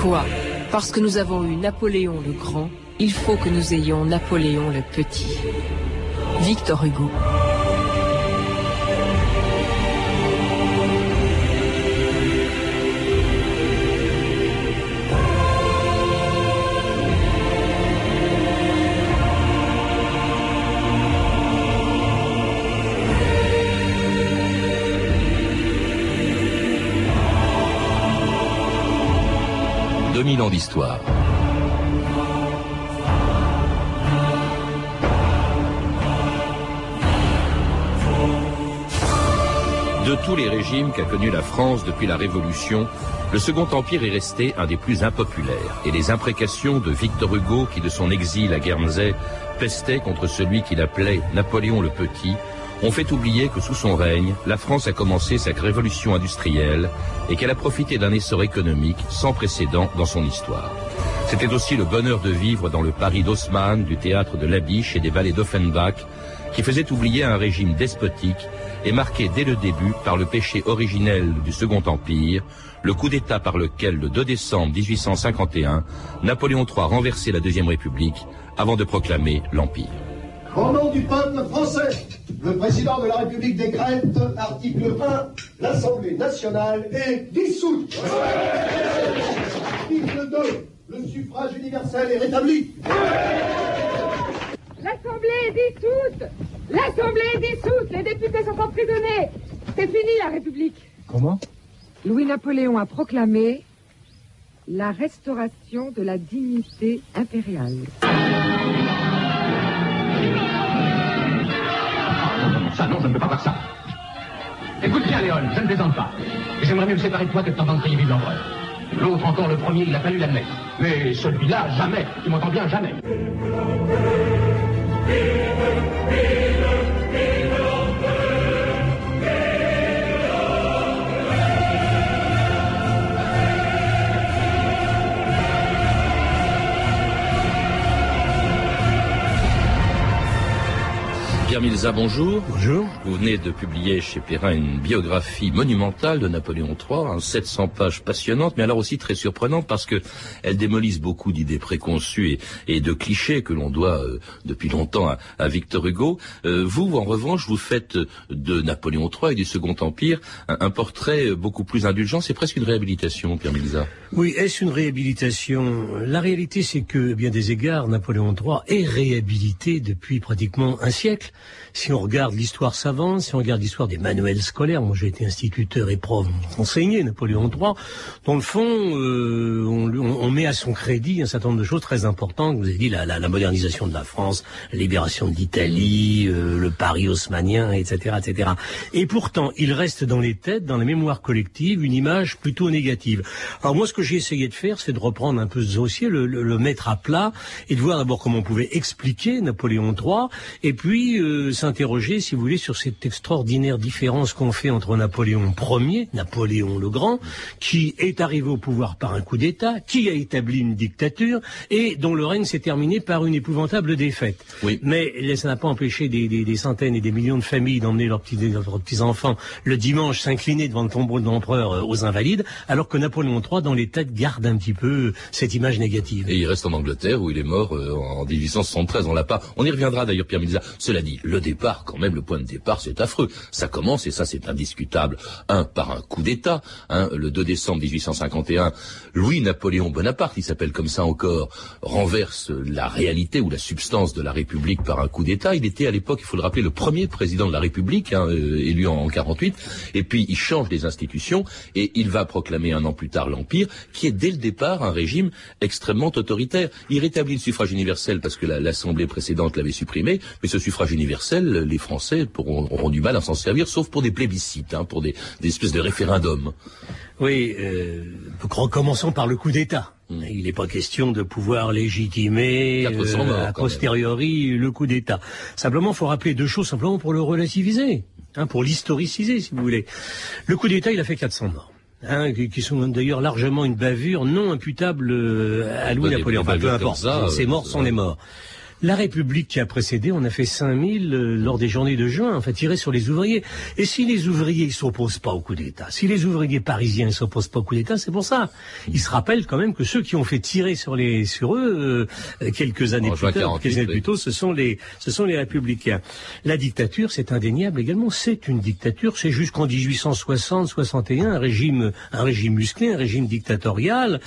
Quoi? Parce que nous avons eu Napoléon le Grand, il faut que nous ayons Napoléon le Petit. Victor Hugo. De tous les régimes qu'a connu la France depuis la Révolution, le Second Empire est resté un des plus impopulaires, et les imprécations de Victor Hugo, qui de son exil à Guernsey pestait contre celui qu'il appelait Napoléon le Petit, ont fait oublier que sous son règne, la France a commencé sa révolution industrielle et qu'elle a profité d'un essor économique sans précédent dans son histoire. C'était aussi le bonheur de vivre dans le Paris d'Haussmann, du théâtre de la Biche et des vallées d'Offenbach, qui faisait oublier un régime despotique et marqué dès le début par le péché originel du Second Empire, le coup d'État par lequel, le 2 décembre 1851, Napoléon III renversait la Deuxième République avant de proclamer l'Empire. Au nom du peuple français, le président de la République décrète, article 1, l'Assemblée nationale est dissoute. Article 2, le suffrage universel est rétabli. L'Assemblée est dissoute L'Assemblée est dissoute Les députés sont emprisonnés C'est fini la République Comment? Louis-Napoléon a proclamé la restauration de la dignité impériale. Ça, non, je ne peux pas voir ça. Écoute bien, Léon, je ne plaisante pas. J'aimerais mieux me séparer de toi que de t'entendre crier vive l'empereur. L'autre encore, le premier, il a fallu l'admettre. Mais celui-là, jamais. Tu m'entends bien, jamais. Pierre Milza, bonjour. Bonjour. Vous venez de publier chez Perrin une biographie monumentale de Napoléon III, 700 pages passionnantes, mais alors aussi très surprenantes parce que elle démolissent beaucoup d'idées préconçues et, de clichés que l'on doit euh, depuis longtemps à, Victor Hugo. Euh, vous, en revanche, vous faites de Napoléon III et du Second Empire un, portrait beaucoup plus indulgent. C'est presque une réhabilitation, Pierre Milza. Oui, est-ce une réhabilitation? La réalité, c'est que, bien des égards, Napoléon III est réhabilité depuis pratiquement un siècle. Si on regarde l'histoire savante, si on regarde l'histoire des manuels scolaires, moi j'ai été instituteur et prof, enseigné Napoléon III, dans le fond, euh, on, met à son crédit un certain nombre de choses très importantes. Vous avez dit la, la, modernisation de la France, la libération de l'Italie, euh, le Paris haussmanien, etc., etc. Et pourtant, il reste dans les têtes, dans les mémoires collectives, une image plutôt négative. Alors moi, ce que j'ai essayé de faire, c'est de reprendre un peu ce dossier, le, le mettre à plat, et de voir d'abord comment on pouvait expliquer Napoléon III, et puis euh, s'interroger, si vous voulez, sur cette extraordinaire différence qu'on fait entre Napoléon Ier, Napoléon le Grand, qui est arrivé au pouvoir par un coup d'État, qui a établi une dictature et dont le règne s'est terminé par une épouvantable défaite. Oui. Mais ça n'a pas empêché des, centaines et des millions de familles d'emmener leurs petits, enfants le dimanche s'incliner devant le tombeau de l'empereur euh, aux Invalides, alors que Napoléon III, dans les têtes, garde un petit peu cette image négative. Et il reste en Angleterre où il est mort euh, en 1873. On l'a pas. On y reviendra d'ailleurs, Pierre Milza. Cela dit, le départ, quand même, le point de départ, c'est affreux. Ça commence, et ça c'est indiscutable, un, par un coup d'État, hein, le 2 décembre 1851, Louis-Napoléon Bonaparte, il s'appelle comme ça encore, renverse la réalité ou la substance de la République par un coup d'État. Il était à l'époque, il faut le rappeler, le premier président de la République, hein, euh, élu en, 48, et puis il change des institutions, et il va proclamer un an plus tard l'Empire, qui est dès le départ un régime extrêmement autoritaire. Il rétablit le suffrage universel parce que l'Assemblée précédente l'avait supprimé, mais ce suffrage universel, les Français auront du mal à s'en servir, sauf pour des plébiscites, hein, pour des, espèces de référendums. Oui, euh, commençons par le coup d'État. Hmm. Il n'est pas question de pouvoir légitimer euh, a posteriori le coup d'État. Simplement, il faut rappeler deux choses simplement pour le relativiser, hein, pour l'historiciser, si vous voulez. Le coup d'État, il a fait 400 morts. Hein, qui, sont d'ailleurs largement une bavure non imputable euh, à Louis-Napoléon. Enfin, peu importe. Ces morts sont les morts. La République qui a précédé, on a fait 5000 euh, lors des journées de juin, enfin tiré sur les ouvriers. Et si les ouvriers ne s'opposent pas au coup d'État, si les ouvriers parisiens ne s'opposent pas au coup d'État, c'est pour ça. Ils se rappellent quand même que ceux qui ont fait tirer sur les sur eux euh, quelques années plus tard, quelques années plus tôt, ce sont les ce sont les républicains. La dictature, c'est indéniable également, c'est une dictature, c'est jusqu'en 1860-61 un régime un régime musclé, un régime dictatorial.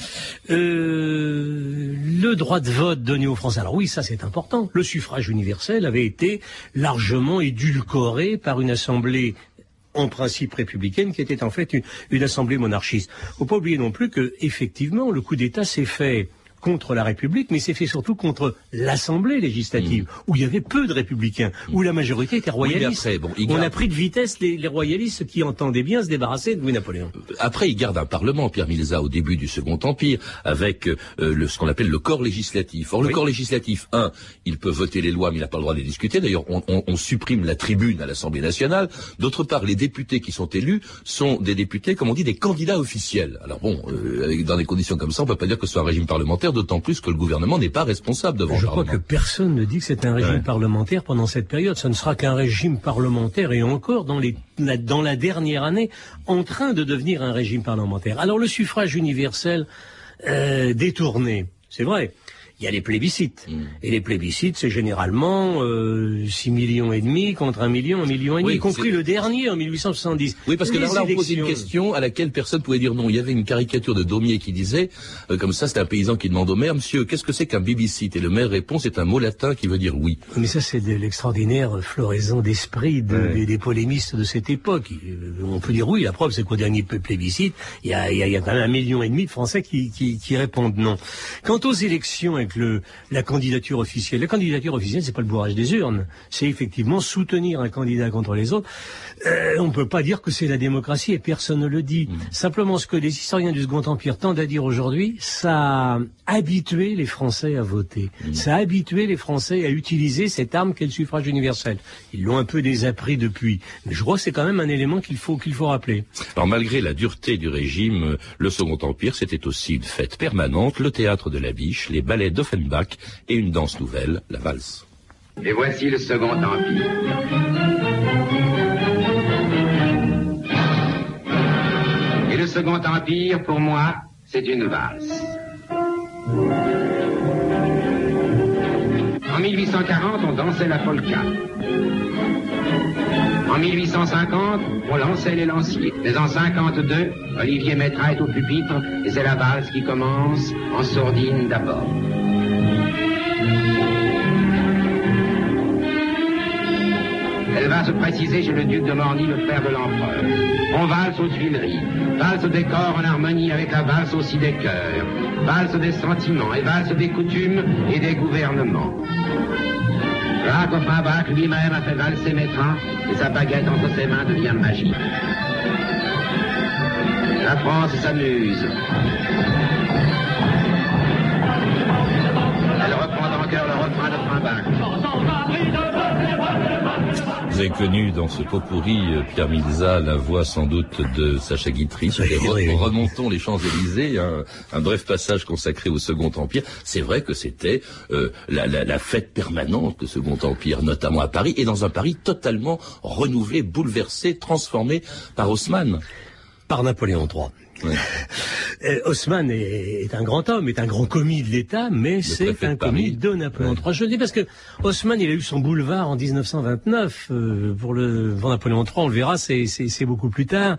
Euh, le droit de vote donné aux Français. Alors oui, ça c'est important le suffrage universel avait été largement édulcoré par une assemblée en principe républicaine qui était en fait une, une assemblée monarchiste. Faut pas oublier non plus que effectivement le coup d'État s'est fait contre la République, mais c'est fait surtout contre l'Assemblée législative, mm. où il y avait peu de républicains, où la majorité était royaliste. On a pris de vitesse les, royalistes qui entendaient bien se débarrasser de Louis-Napoléon. Après, il garde un parlement, Pierre Milza, au début du Second Empire, avec euh, le, ce qu'on appelle le corps législatif. Or, le corps législatif, un, il peut voter les lois, mais il n'a pas le droit de les discuter. D'ailleurs, on, on, on, supprime la tribune à l'Assemblée nationale. D'autre part, les députés qui sont élus sont des députés, comme on dit, des candidats officiels. Alors bon, euh, dans des conditions comme ça, on peut pas dire que ce soit un régime parlementaire d'autant plus que le gouvernement n'est pas responsable devant Je crois que personne ne dit que c'est un régime parlementaire pendant cette période. Ce ne sera qu'un régime parlementaire et encore dans, les, la, dans la dernière année en train de devenir un régime parlementaire. Alors le suffrage universel euh, détourné, c'est vrai il y a les plébiscites. Mm. Et les plébiscites, c'est généralement euh, 6 millions et demi contre 1 million, 1 million et demi, y compris le dernier en 1870. Oui, parce que là, on posait une question à laquelle personne pouvait dire non. Il y avait une caricature de Daumier qui disait, euh, comme ça, c'est un paysan qui demande au maire, monsieur, qu'est-ce que c'est qu'un bibicite Et le maire répond, c'est un mot latin qui veut dire oui. Mais ça, c'est de l'extraordinaire floraison d'esprit des, polémistes de cette époque. Euh, on peut dire oui, la preuve, c'est qu'au dernier plébiscite, il y a, y, y a, quand même un million et demi de Français qui, qui, qui répondent non. Quant aux élections le, la candidature officielle. La candidature officielle, c'est pas le bourrage des urnes, c'est effectivement soutenir un candidat contre les autres. Euh, on ne peut pas dire que c'est la démocratie et personne ne le dit. Mmh. Simplement, ce que les historiens du Second Empire tendent à dire aujourd'hui, ça a habitué les Français à voter. Mmh. Ça a habitué les Français à utiliser cette arme qu'est le suffrage universel. Ils l'ont un peu désappris depuis, mais je crois que c'est quand même un élément qu'il faut qu'il faut rappeler. Alors malgré la dureté du régime, le Second Empire, c'était aussi une fête permanente, le théâtre de la Biche, les ballets d'Offenbach et une danse nouvelle, la valse. Et voici le Second Empire. Et le Second Empire, pour moi, c'est une valse. En 1840, on dansait la polka. En 1850, on lançait les lanciers. Mais en 52, Olivier Métra est au pupitre et c'est la valse qui commence en sourdine d'abord. Elle va se préciser chez le duc de Morny, le père de l'empereur. On valse aux Tuileries, valse des corps en harmonie avec la valse aussi des cœurs, valse des sentiments et valse des coutumes et des gouvernements. Offenbach lui-même a fait valser Métra et sa baguette entre ses mains devient magique. La France s'amuse. Elle reprend en cœur le refrain d'Offenbach. Vous avez connu dans ce pot pourri, euh, Pierre Milza, la voix sans doute de Sacha Guitry. remontons les Champs-Élysées, un, bref passage consacré au Second Empire. C'est vrai que c'était euh, la, la, fête permanente du Second Empire, notamment à Paris, et dans un Paris totalement renouvelé, bouleversé, transformé par Haussmann. Par Napoléon III. Euh, Haussmann est, un grand homme, est un grand commis de l'État, mais c'est un commis de Napoléon III. Je le dis parce que Haussmann, il a eu son boulevard en 1929 euh, pour le pour Napoléon III. On le verra, c'est beaucoup plus tard.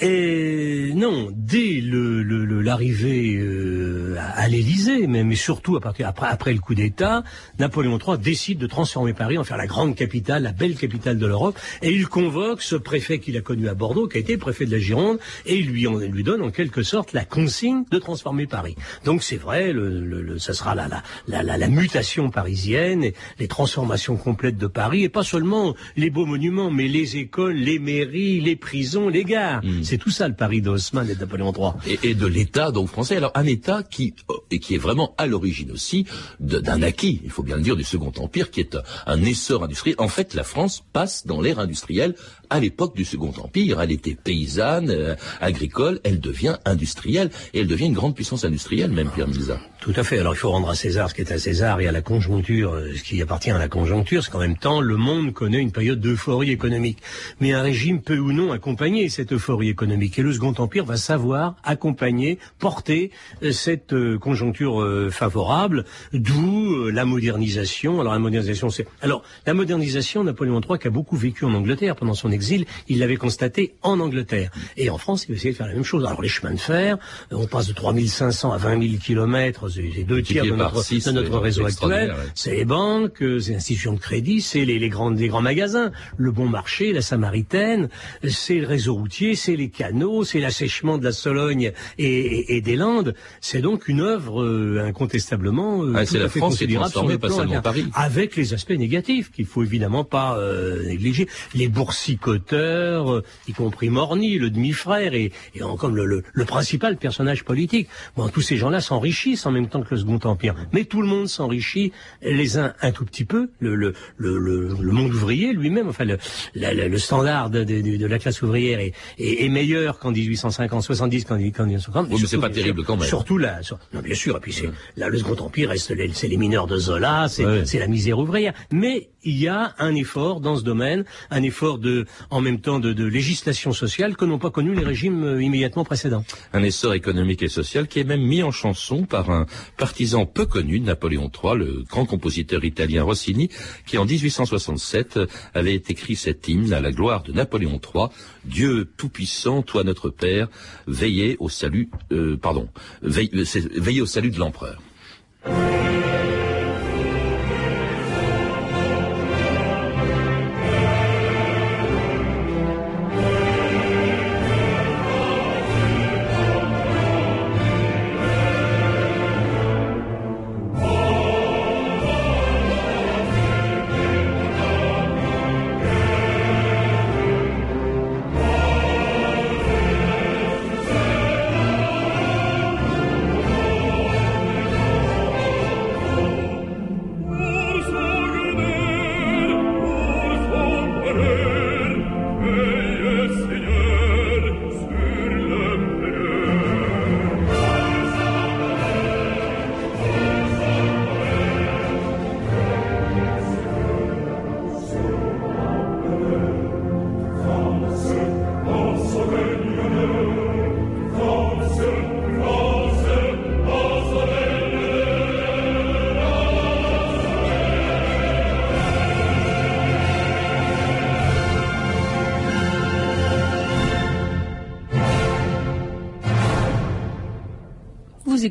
Et non, dès le l'arrivée euh, à, l'Élysée, mais, mais surtout à partir après après le coup d'État, Napoléon III décide de transformer Paris en faire la grande capitale, la belle capitale de l'Europe, et il convoque ce préfet qu'il a connu à Bordeaux, qui a été préfet de la Gironde, et il lui, lui donne en quelque sorte la consigne de transformer Paris. Donc c'est vrai, le, le, ça sera la, la, la, la, mutation parisienne, et les transformations complètes de Paris, et pas seulement les beaux monuments, mais les écoles, les mairies, les prisons, les gares. Hmm. C'est tout ça le Paris d'Haussmann et de Napoléon III. Et, et de l'État donc français. Alors un État qui et qui est vraiment à l'origine aussi d'un acquis, il faut bien le dire, du Second Empire, qui est un essor industriel. En fait, la France passe dans l'ère industrielle à l'époque du Second Empire. Elle était paysanne, euh, agricole, elle devient industrielle, et elle devient une grande puissance industrielle, même Pierre Milza. Tout à fait. Alors il faut rendre à César ce qui est à César et à la conjoncture euh, ce qui appartient à la conjoncture. C'est qu'en même temps, le monde connaît une période d'euphorie économique. Mais un régime peut ou non accompagner cette euphorie économique. Et le Second Empire va savoir accompagner, porter euh, cette euh, conjoncture favorable, d'où la modernisation. Alors la modernisation, c'est... Alors la modernisation, Napoléon III, qui a beaucoup vécu en Angleterre pendant son exil, il l'avait constaté en Angleterre. Et en France, il va essayer de faire la même chose. Alors les chemins de fer, on passe de 3500 à 20 000 kilomètres c'est deux tiers de notre, réseau actuel. C'est les banques, c'est les institutions de crédit, c'est les, les, grands, les grands magasins, le bon marché, la Samaritaine, c'est le réseau routier, c'est les canaux, c'est l'assèchement de la Sologne et, des Landes. C'est donc une œuvre euh, incontestablement euh, ah, tout la fait France considérable pas seulement Paris. avec les aspects négatifs qu'il faut évidemment pas euh, négliger. Les boursicoteurs, y compris Morny, le demi-frère et, et comme le, le, le, principal personnage politique. Bon, tous ces gens-là s'enrichissent en même temps que le Second Empire. Mais tout le monde s'enrichit, les uns un tout petit peu, le, le, le, le monde ouvrier lui-même, enfin le, le standard de, de, de, la classe ouvrière est, est, meilleur qu'en 1850, 70, qu'en 1950. Oui, mais c'est pas terrible quand même. Surtout là, non, bien sûr, et puis c'est, là, le Second Empire, c'est les, les, mineurs de Zola, c'est la misère ouvrière. Mais il y a un effort dans ce domaine, un effort de, en même temps de, de législation sociale que n'ont pas connu les régimes euh, immédiatement précédents. Un essor économique et social qui est même mis en chanson par un partisan peu connu de Napoléon III, le grand compositeur italien Rossini, qui en 1867 avait écrit cet hymne à la gloire de Napoléon III. Dieu tout-puissant, toi notre Père, veillez au salut, euh, pardon, veillez, veillez au salut de l'empereur.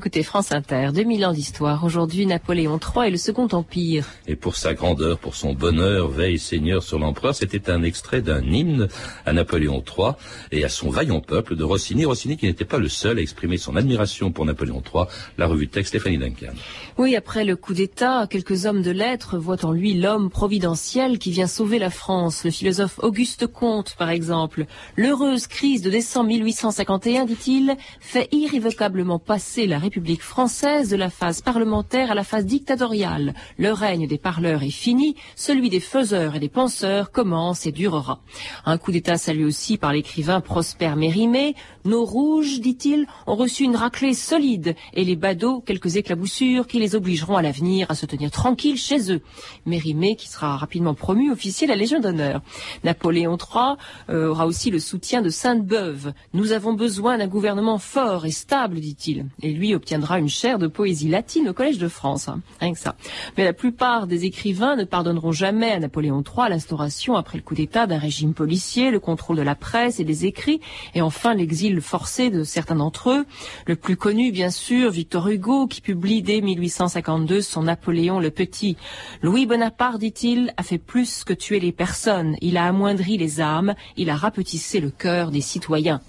Écoutez France Inter, 2000 ans d'histoire. Aujourd'hui, Napoléon III et le Second Empire. Et pour sa grandeur, pour son bonheur, veille Seigneur sur l'empereur, c'était un extrait d'un hymne à Napoléon III et à son vaillant peuple de Rossini. Rossini qui n'était pas le seul à exprimer son admiration pour Napoléon III. La revue de texte Stéphanie Duncan. Oui, après le coup d'État, quelques hommes de lettres voient en lui l'homme providentiel qui vient sauver la France. Le philosophe Auguste Comte, par exemple. L'heureuse crise de décembre 1851, dit-il, fait irrévocablement passer la République française de la phase parlementaire à la phase dictatoriale. Le règne des parleurs est fini, celui des faiseurs et des penseurs commence et durera. Un coup d'État salué aussi par l'écrivain Prosper Mérimée. Nos rouges, dit-il, ont reçu une raclée solide et les badauds quelques éclaboussures qui les obligeront à l'avenir à se tenir tranquilles chez eux. Mérimée qui sera rapidement promu officier de la Légion d'honneur. Napoléon III euh, aura aussi le soutien de Sainte-Beuve. Nous avons besoin d'un gouvernement fort et stable, dit-il. Et lui obtiendra une chaire de poésie latine au Collège de France. Rien que ça. Mais la plupart des écrivains ne pardonneront jamais à Napoléon III l'instauration après le coup d'État d'un régime policier, le contrôle de la presse et des écrits, et enfin l'exil forcé de certains d'entre eux. Le plus connu, bien sûr, Victor Hugo, qui publie dès 1852 son Napoléon le Petit. Louis Bonaparte, dit-il, a fait plus que tuer les personnes. Il a amoindri les âmes, il a rapetissé le cœur des citoyens.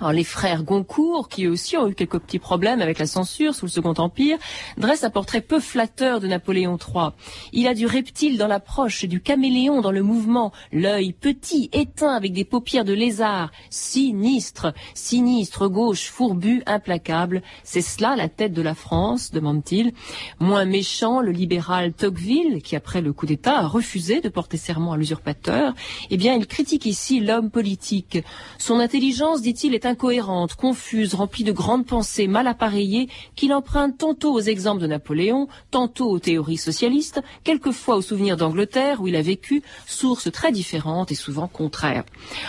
Alors, les frères Goncourt, qui aussi ont eu quelques petits problèmes avec la censure sous le Second Empire, dressent un portrait peu flatteur de Napoléon III. Il a du reptile dans l'approche du caméléon dans le mouvement, l'œil petit, éteint avec des paupières de lézard, sinistre, sinistre, gauche, fourbu, implacable. C'est cela la tête de la France, demande-t-il. Moins méchant, le libéral Tocqueville, qui après le coup d'État a refusé de porter serment à l'usurpateur, eh bien, il critique ici l'homme politique. Son intelligence, dit-il, est incohérente, confuse, remplie de grandes pensées mal appareillées qu'il emprunte tantôt aux exemples de Napoléon, tantôt aux théories socialistes, quelquefois aux souvenirs d'Angleterre où il a vécu, sources très différentes et souvent contraires.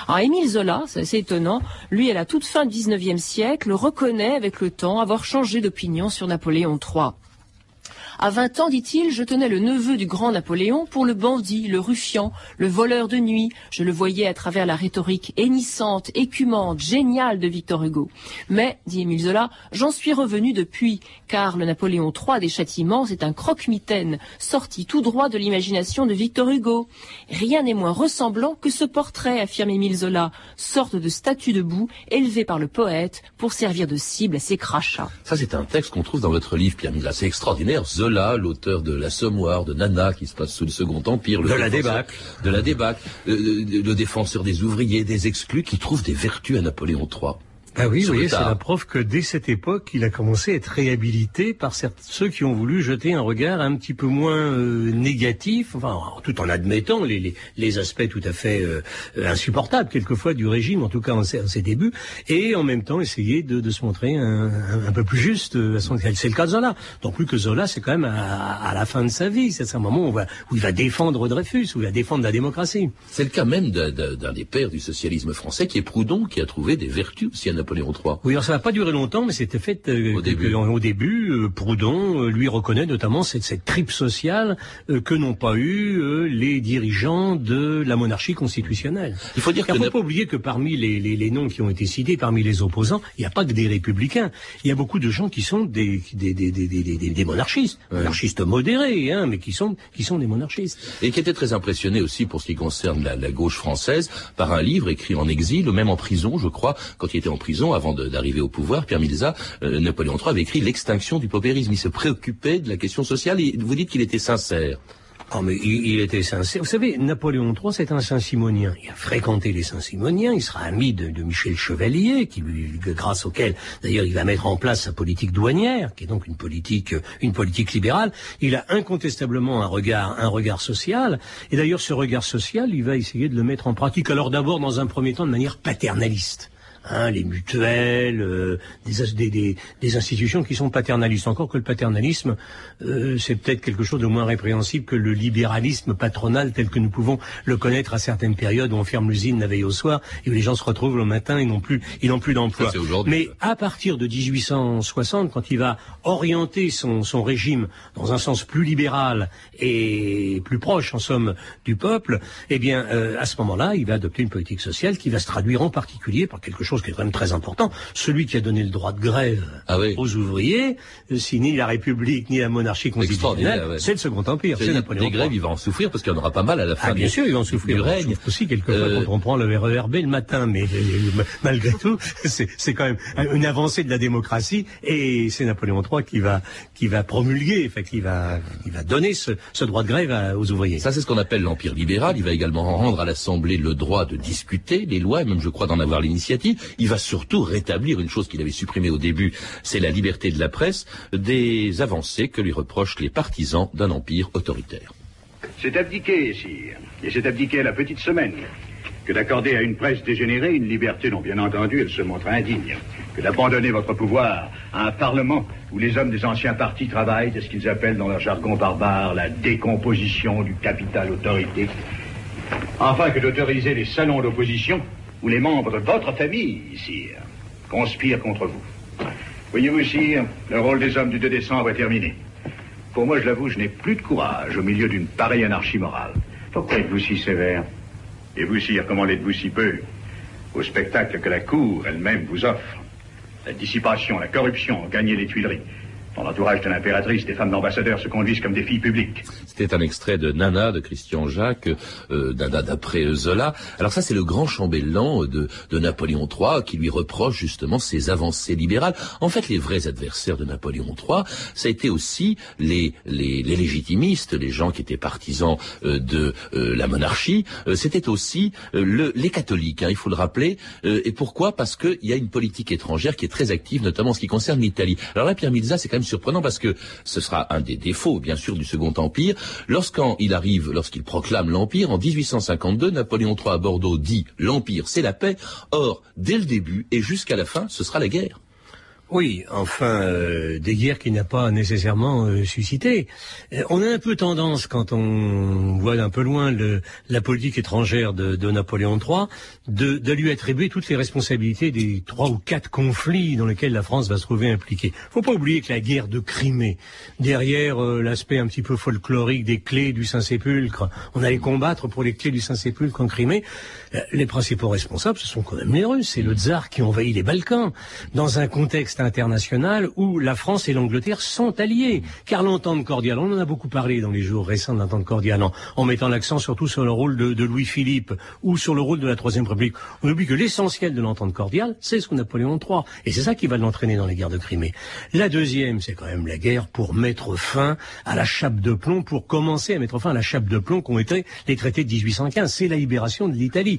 Alors Émile Zola, c'est assez étonnant, lui à la toute fin du XIXe siècle reconnaît avec le temps avoir changé d'opinion sur Napoléon III. À 20 ans, dit-il, je tenais le neveu du grand Napoléon pour le bandit, le ruffian, le voleur de nuit. Je le voyais à travers la rhétorique hennissante, écumante, géniale de Victor Hugo. Mais, dit Émile Zola, j'en suis revenu depuis, car le Napoléon III des châtiments, c'est un croque-mitaine, sorti tout droit de l'imagination de Victor Hugo. Rien n'est moins ressemblant que ce portrait, affirme Émile Zola, sorte de statue debout, élevée par le poète pour servir de cible à ses crachats. Ça, c'est un texte qu'on trouve dans votre livre, Pierre Mila. C'est extraordinaire. L'auteur de l'Assommoir, de Nana, qui se passe sous le Second Empire. de la débâcle. De la débâcle. Euh, le défenseur des ouvriers, des exclus, qui trouve des vertus à Napoléon III. Ah oui, oui, c'est la preuve que dès cette époque, il a commencé à être réhabilité par ceux qui ont voulu jeter un regard un petit peu moins euh, négatif, enfin, tout en admettant les, les, aspects tout à fait euh, insupportables quelquefois du régime, en tout cas en, ses débuts, et en même temps essayer de, de se montrer un, un, peu plus juste. Euh, c'est le cas de Zola. Donc plus que Zola, c'est quand même à, à, la fin de sa vie. C'est un moment où, va, où, il va défendre Dreyfus, où il va défendre la démocratie. C'est le cas même d'un des pères du socialisme français, qui est Proudhon, qui a trouvé des vertus aussi Napoléon III. Oui, alors ça n'a pas duré longtemps, mais c'était fait euh, au début. au début, euh, Proudhon euh, lui reconnaît notamment cette, cette tripe sociale que n'ont pas eu les dirigeants de la monarchie constitutionnelle. Il faut dire qu'il ne faut pas oublier que parmi les, les, les, noms qui ont été cités, parmi les opposants, il n'y a pas que des républicains. Il y a beaucoup de gens qui sont des, des, des, des, des monarchistes, monarchistes modérés, hein, mais qui sont, qui sont des monarchistes. Et qui étaient très impressionnés aussi pour ce qui concerne la, la gauche française par un livre écrit en exil, même en prison, je crois, quand il était en prison avant d'arriver au pouvoir, Pierre Milza, euh, Napoléon III avait écrit l'extinction du paupérisme. Il se préoccupait de la question sociale et vous dites qu'il était sincère. Oh, mais il, était sincère. Vous savez, Napoléon III, c'est un Saint-Simonien. Il a fréquenté les Saint-Simoniens. Il sera ami de, de, Michel Chevalier, qui lui, grâce auquel, d'ailleurs, il va mettre en place sa politique douanière, qui est donc une politique, une politique libérale. Il a incontestablement un regard, un regard social. Et d'ailleurs, ce regard social, il va essayer de le mettre en pratique. Alors d'abord, dans un premier temps, de manière paternaliste. Hein, les mutuelles, euh, des, des, des, institutions qui sont paternalistes. Encore que le paternalisme, euh, c'est peut-être quelque chose de moins répréhensible que le libéralisme patronal tel que nous pouvons le connaître à certaines périodes où on ferme l'usine la veille au soir et où les gens se retrouvent le matin et n'ont plus, ils n'ont plus d'emploi. Mais à partir de 1860, quand il va orienter son, son régime dans un sens plus libéral et plus proche, en somme, du peuple, eh bien, euh, à ce moment-là, il va adopter une politique sociale qui va se traduire en particulier par quelque chose chose qui est quand même très important, celui qui a donné le droit de grève ah aux ouvriers, euh, si ni la République ni la monarchie constitutionnelle, c'est le Second Empire. C'est Napoléon. Les grèves, il va en souffrir parce qu'il y en aura pas mal à la fin. Ah, bien sûr, il va en souffrir. Du règne. aussi quelquefois euh... quand on prend le RERB le matin, mais euh, malgré tout, c'est quand même une avancée de la démocratie et c'est Napoléon III qui va qui va promulguer, enfin qui va qui va donner ce, ce droit de grève aux ouvriers. Ça, c'est ce qu'on appelle l'empire libéral. Il va également rendre à l'Assemblée le droit de discuter les lois, même je crois d'en avoir l'initiative il va surtout rétablir une chose qu'il avait supprimée au début, c'est la liberté de la presse, des avancées que lui reprochent les partisans d'un empire autoritaire. C'est abdiquer, sire, et c'est abdiquer la petite semaine. Que d'accorder à une presse dégénérée une liberté dont, bien entendu, elle se montre indigne, que d'abandonner votre pouvoir à un Parlement où les hommes des anciens partis travaillent à ce qu'ils appellent dans leur jargon barbare la décomposition du capital autorité, enfin que d'autoriser les salons d'opposition où les membres de votre famille, sire, conspirent contre vous. Voyez-vous, sire, le rôle des hommes du 2 décembre est terminé. Pour moi, je l'avoue, je n'ai plus de courage au milieu d'une pareille anarchie morale. Pourquoi êtes-vous si sévère? Et vous, sire, comment l'êtes-vous si peu? Au spectacle que la Cour elle-même vous offre. La dissipation, la corruption gagné les Tuileries. Dans l'entourage de l'impératrice, des femmes d'ambassadeurs se conduisent comme des filles publiques. C'était un extrait de Nana de Christian Jacques, euh, Nana d'après Zola. Alors ça, c'est le grand chambellan de, de Napoléon III qui lui reproche justement ses avancées libérales. En fait, les vrais adversaires de Napoléon III, ça a été aussi les, les, les légitimistes, les gens qui étaient partisans euh, de euh, la monarchie. Euh, c'était aussi euh, le, les catholiques, hein, il faut le rappeler. et pourquoi? Parce qu'il y a une politique étrangère qui est très active, notamment en ce qui concerne l'Italie. Alors là, Pierre Milza, c'est quand même surprenant parce que ce sera un des défauts, bien sûr, du Second Empire. Lorsqu'il il arrive, lorsqu'il proclame l'Empire, en 1852, Napoléon III à Bordeaux dit l'Empire, c'est la paix. Or, dès le début et jusqu'à la fin, ce sera la guerre. Oui, enfin, euh, des guerres qu'il n'a pas nécessairement euh. Euh, on a un peu tendance, quand on voit un peu loin la politique étrangère de, Napoléon III, de, de, lui attribuer toutes les responsabilités des trois ou quatre conflits dans lesquels la France va se trouver impliquée. Faut pas oublier que la guerre de Crimée, derrière l'aspect un petit peu folklorique des clés du Saint-Sépulcre, on allait combattre pour les clés du Saint-Sépulcre en Crimée, les principaux responsables, ce sont quand même les Russes, c'est le tsar qui envahit les Balkans, dans un contexte international où la France et l'Angleterre sont alliés. Car l'entente cordiale, on en a beaucoup parlé dans les jours récents de l'entente cordiale, en, mettant l'accent surtout sur le rôle de, Louis-Philippe ou sur le rôle de la Troisième République. On oublie que l'essentiel de l'entente cordiale, c'est ce qu'on Napoléon III. Et c'est ça qui va l'entraîner dans les guerres de Crimée. La deuxième, c'est quand même la guerre pour mettre fin à la chape de plomb, pour commencer à mettre fin à la chape de plomb qu'ont été les traités de 1815. C'est la libération de l'Italie.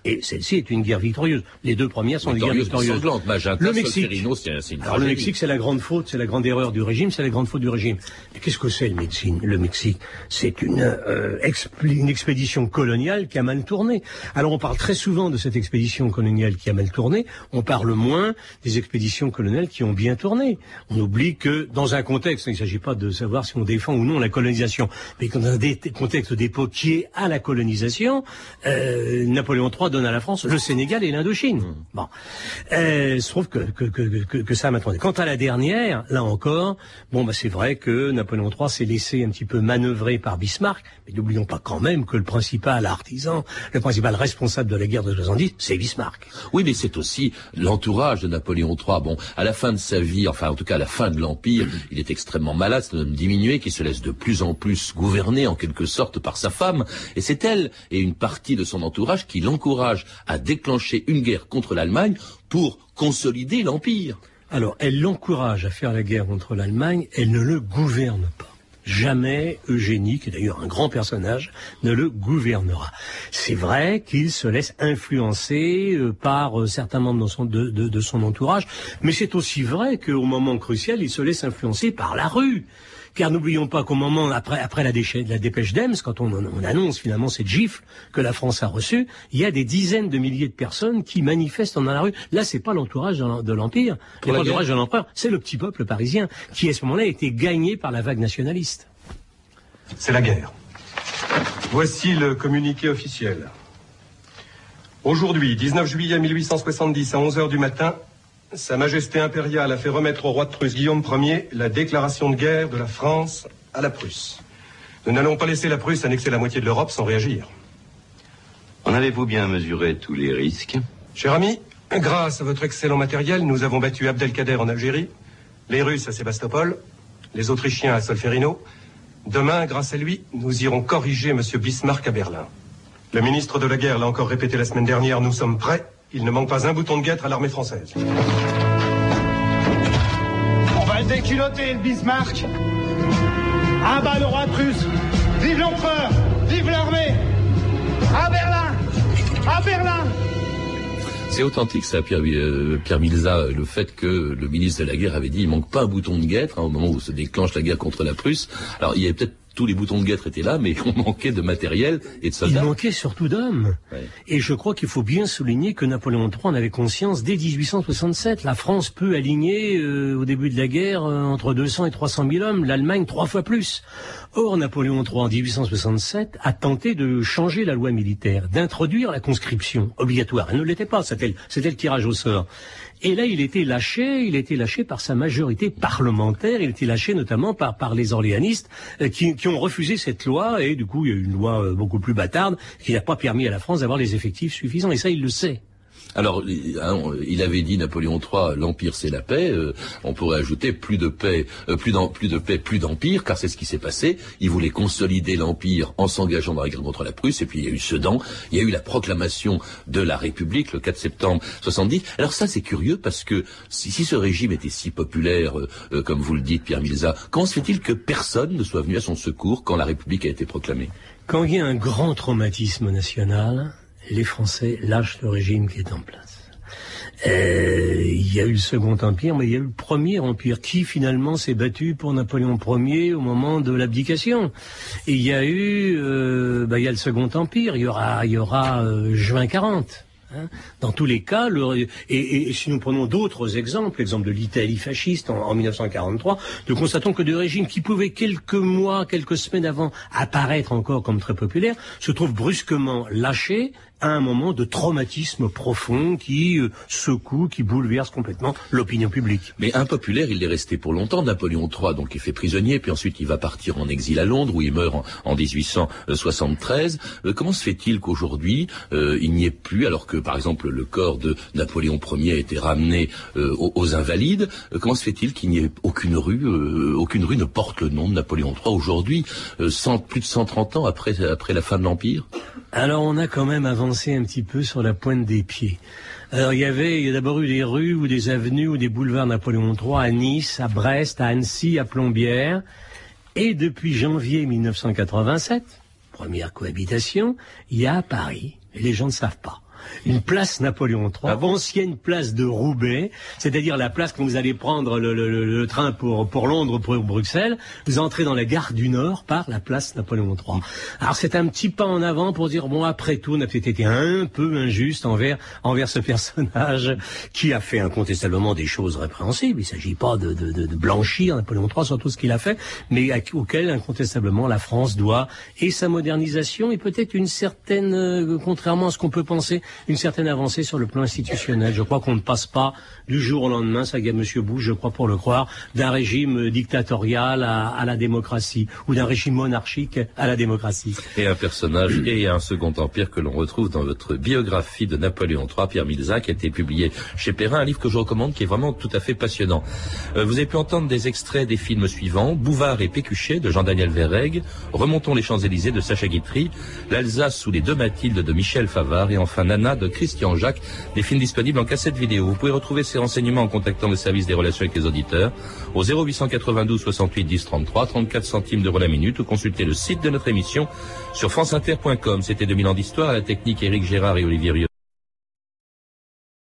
Et celle-ci est une guerre victorieuse. Les deux premières sont des guerres victorieuses. le Mexique, alors le Mexique, c'est la grande faute, c'est la grande erreur du régime, c'est la grande faute du régime. Mais qu'est-ce que c'est le Mexique? Le Mexique, c'est une, euh, une expédition coloniale qui a mal tourné. Alors on parle très souvent de cette expédition coloniale qui a mal tourné, on parle moins des expéditions coloniales qui ont bien tourné. On oublie que dans un contexte, il ne s'agit pas de savoir si on défend ou non la colonisation, mais dans un contexte d'époque qui est à la colonisation, euh, Napoléon III donne à la France le Sénégal et l'Indochine. Mmh. Bon, euh, il se trouve que, que, que, que ça Quant à la dernière, là encore, bon, bah, c'est vrai que Napoléon III s'est laissé un petit peu manœuvrer par Bismarck, mais n'oublions pas quand même que le principal artisan, le principal responsable de la guerre de 70, c'est Bismarck. Oui, mais c'est aussi l'entourage de Napoléon III. Bon, à la fin de sa vie, enfin, en tout cas, à la fin de l'Empire, il est extrêmement malade, c'est un homme diminué, qui se laisse de plus en plus gouverner, en quelque sorte, par sa femme. Et c'est elle et une partie de son entourage qui l'encourage à déclencher une guerre contre l'Allemagne pour consolider l'Empire. Alors, elle l'encourage à faire la guerre contre l'Allemagne, elle ne le gouverne pas. Jamais Eugénie, qui est d'ailleurs un grand personnage, ne le gouvernera. C'est vrai qu'il se laisse influencer euh, par euh, certains membres de son entourage, mais c'est aussi vrai qu'au moment crucial, il se laisse influencer par la rue. Car n'oublions pas qu'au moment, après, après la, la dépêche d'Ems, quand on, on, annonce finalement cette gifle que la France a reçue, il y a des dizaines de milliers de personnes qui manifestent dans la rue. Là, c'est pas l'entourage de l'Empire, l'entourage de l'Empereur, c'est le petit peuple parisien qui, à ce moment-là, a été gagné par la vague nationaliste. C'est la guerre. Voici le communiqué officiel. Aujourd'hui, 19 juillet 1870, à 11 heures du matin, sa Majesté impériale a fait remettre au roi de Prusse Guillaume Ier la déclaration de guerre de la France à la Prusse. Nous n'allons pas laisser la Prusse annexer la moitié de l'Europe sans réagir. En avez-vous bien mesuré tous les risques? Cher ami, grâce à votre excellent matériel, nous avons battu Abdelkader en Algérie, les Russes à Sébastopol, les Autrichiens à Solferino. Demain, grâce à lui, nous irons corriger M. Bismarck à Berlin. Le ministre de la Guerre l'a encore répété la semaine dernière, nous sommes prêts il ne manque pas un bouton de guêtre à l'armée française. On va le déculoter, le Bismarck. Un bas le roi Prusse. Vive l'empereur Vive l'armée À Berlin À Berlin c'est authentique ça, Pierre, euh, Pierre Milza, le fait que le ministre de la Guerre avait dit il manque pas un bouton de guêtre hein, au moment où se déclenche la guerre contre la Prusse. Alors il y avait peut-être tous les boutons de guêtre étaient là, mais on manquait de matériel et de soldats. Il manquait surtout d'hommes. Et je crois qu'il faut bien souligner que Napoléon III en avait conscience dès 1867. La France peut aligner euh, au début de la guerre euh, entre 200 et 300 000 hommes, l'Allemagne trois fois plus. Or, Napoléon III en 1867 a tenté de changer la loi militaire, d'introduire la conscription obligatoire. Elle ne l'était pas, c'était le tirage au sort. Et là, il était lâché, il était lâché par sa majorité parlementaire, il était lâché notamment par, les orléanistes euh, qui, qui, ont refusé cette loi, et du coup, il y a eu une loi euh, beaucoup plus bâtarde qui n'a pas permis à la France d'avoir les effectifs suffisants, et ça, il le sait. Alors, hein, il avait dit Napoléon III, l'empire c'est la paix. Euh, on pourrait ajouter plus de paix, euh, plus, plus de paix, plus d'empire, car c'est ce qui s'est passé. Il voulait consolider l'empire en s'engageant dans la guerre contre la Prusse. Et puis il y a eu Sedan, il y a eu la proclamation de la République le 4 septembre 70. Alors ça c'est curieux parce que si, ce régime était si populaire, euh, comme vous le dites, Pierre Milza, comment se fait-il que personne ne soit venu à son secours quand la République a été proclamée? Quand il y a un grand traumatisme national, les Français lâchent le régime qui est en place. Euh, il y a eu le Second Empire, mais il y a eu le Premier Empire. Qui finalement s'est battu pour Napoléon Ier au moment de l'abdication il y a eu, euh, bah, y a le Second Empire. Il y aura, y aura euh, juin 40. Hein. Dans tous les cas, et, si nous prenons d'autres exemples, l'exemple de l'Italie fasciste en, en, 1943, nous constatons que des régimes qui pouvaient quelques mois, quelques semaines avant apparaître encore comme très populaires, se trouvent brusquement lâchés à un moment de traumatisme profond qui euh, secoue, qui bouleverse complètement l'opinion publique. Mais impopulaire, il est resté pour longtemps. Napoléon III, donc, est fait prisonnier, puis ensuite il va partir en exil à Londres, où il meurt en, 1873. Euh, comment se fait-il qu'aujourd'hui, euh, il n'y ait plus, alors que, par exemple, le corps de Napoléon Ier a été ramené aux, Invalides, comment se fait-il qu'il n'y ait aucune rue, aucune rue ne porte le nom de Napoléon III aujourd'hui, plus de 130 ans après, après la fin de l'Empire? Alors, on a quand même avant un petit peu sur la pointe des pieds. Alors il y avait, il y a d'abord eu des rues ou des avenues ou des boulevards Napoléon III à Nice, à Brest, à Annecy, à Plombières. Et depuis janvier 1987, première cohabitation, il y a à Paris, et les gens ne savent pas une place Napoléon III, ah ancienne place de Roubaix, c'est-à-dire la place quand vous allez prendre le, train pour, pour Londres, pour Bruxelles, vous entrez dans la gare du Nord par la place Napoléon III. Alors c'est un petit pas en avant pour dire, bon, après tout, on a peut-être été un peu injuste envers, envers ce personnage qui a fait incontestablement des choses répréhensibles. Il ne s'agit pas de, de, de, blanchir Napoléon III sur tout ce qu'il a fait, mais auquel incontestablement la France doit et sa modernisation et peut-être une certaine, euh, contrairement à ce qu'on peut penser, une certaine avancée sur le plan institutionnel. Je crois qu'on ne passe pas du jour au lendemain, ça est, Monsieur Bush, je crois pour le croire, d'un régime dictatorial à, la démocratie ou d'un régime monarchique à la démocratie. Et un personnage et un second empire que l'on retrouve dans votre biographie de Napoléon III, Pierre Milza, qui a été publié chez Perrin, un livre que je recommande qui est vraiment tout à fait passionnant. Euh, vous avez pu entendre des extraits des films suivants Bouvard et Pécuchet de Jean-Daniel Verrègue, Remontons les Champs-Élysées de Sacha Guitry, L'Alsace sous les deux Mathildes de Michel Favard et enfin de Christian Jacques, des films disponibles en cassette vidéo. Vous pouvez retrouver ces renseignements en contactant le service des relations avec les auditeurs au 0892 68 10 33, 34 centimes d'euros la minute ou consulter le site de notre émission sur franceinter.com. C'était 2000 ans d'histoire à la technique Éric Gérard et Olivier Rieu.